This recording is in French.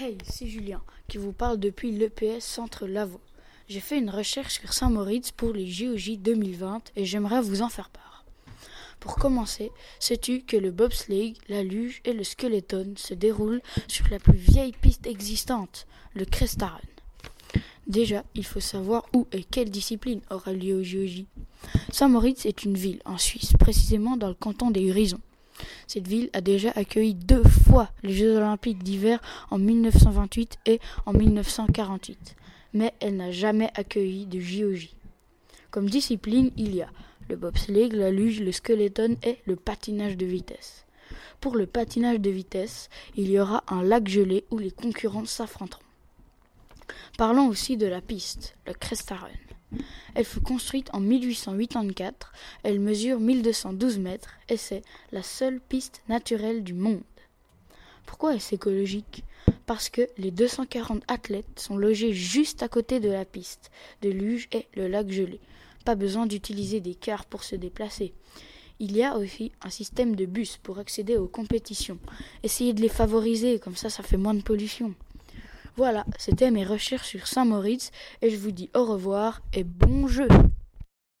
Hey, c'est Julien qui vous parle depuis l'EPS Centre Lavaux. J'ai fait une recherche sur Saint-Moritz pour les JOJ 2020 et j'aimerais vous en faire part. Pour commencer, sais-tu que le bobsleigh, la luge et le skeleton se déroulent sur la plus vieille piste existante, le Crestaren Déjà, il faut savoir où et quelle discipline aura lieu au JOJ. Saint-Moritz est une ville en Suisse, précisément dans le canton des Grisons. Cette ville a déjà accueilli deux fois les Jeux olympiques d'hiver en 1928 et en 1948, mais elle n'a jamais accueilli de JOJ. Comme discipline, il y a le bobsleigh, la luge, le skeleton et le patinage de vitesse. Pour le patinage de vitesse, il y aura un lac gelé où les concurrents s'affronteront. Parlons aussi de la piste, le Crestaren. Elle fut construite en 1884, elle mesure 1212 mètres et c'est la seule piste naturelle du monde. Pourquoi est-ce écologique? Parce que les 240 athlètes sont logés juste à côté de la piste, de luge et le lac gelé. Pas besoin d'utiliser des cars pour se déplacer. Il y a aussi un système de bus pour accéder aux compétitions. Essayez de les favoriser, comme ça ça fait moins de pollution. Voilà, c'était mes recherches sur Saint-Moritz et je vous dis au revoir et bon jeu